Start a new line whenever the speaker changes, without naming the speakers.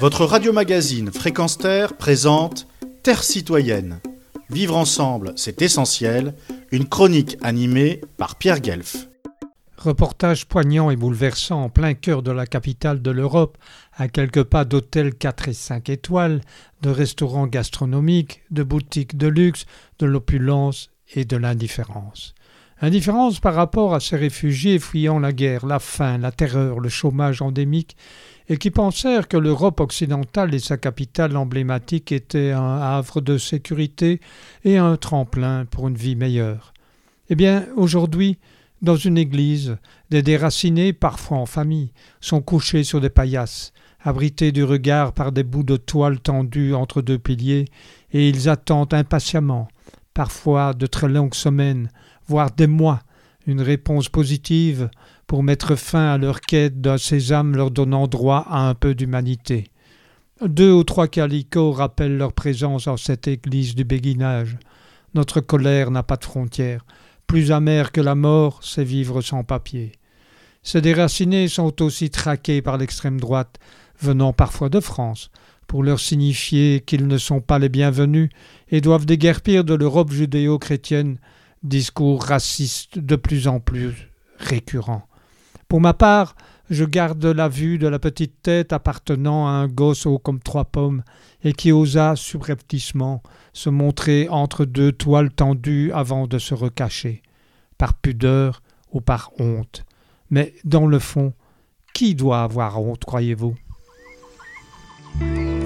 Votre radio-magazine Fréquence Terre présente Terre citoyenne. Vivre ensemble, c'est essentiel. Une chronique animée par Pierre Guelf.
Reportage poignant et bouleversant en plein cœur de la capitale de l'Europe, à quelques pas d'hôtels 4 et 5 étoiles, de restaurants gastronomiques, de boutiques de luxe, de l'opulence et de l'indifférence. Indifférence par rapport à ces réfugiés fuyant la guerre, la faim, la terreur, le chômage endémique, et qui pensèrent que l'Europe occidentale et sa capitale emblématique étaient un havre de sécurité et un tremplin pour une vie meilleure. Eh bien, aujourd'hui, dans une église, des déracinés, parfois en famille, sont couchés sur des paillasses, abrités du regard par des bouts de toile tendus entre deux piliers, et ils attendent impatiemment, parfois de très longues semaines, voire des mois, une réponse positive pour mettre fin à leur quête d'un sésame leur donnant droit à un peu d'humanité. Deux ou trois calicots rappellent leur présence en cette église du béguinage. Notre colère n'a pas de frontières. Plus amère que la mort, c'est vivre sans papier. Ces déracinés sont aussi traqués par l'extrême droite, venant parfois de France, pour leur signifier qu'ils ne sont pas les bienvenus et doivent déguerpir de l'Europe judéo-chrétienne, discours racistes de plus en plus récurrents. Pour ma part, je garde la vue de la petite tête appartenant à un gosse haut comme trois pommes, et qui osa subrepticement se montrer entre deux toiles tendues avant de se recacher, par pudeur ou par honte. Mais dans le fond, qui doit avoir honte, croyez-vous?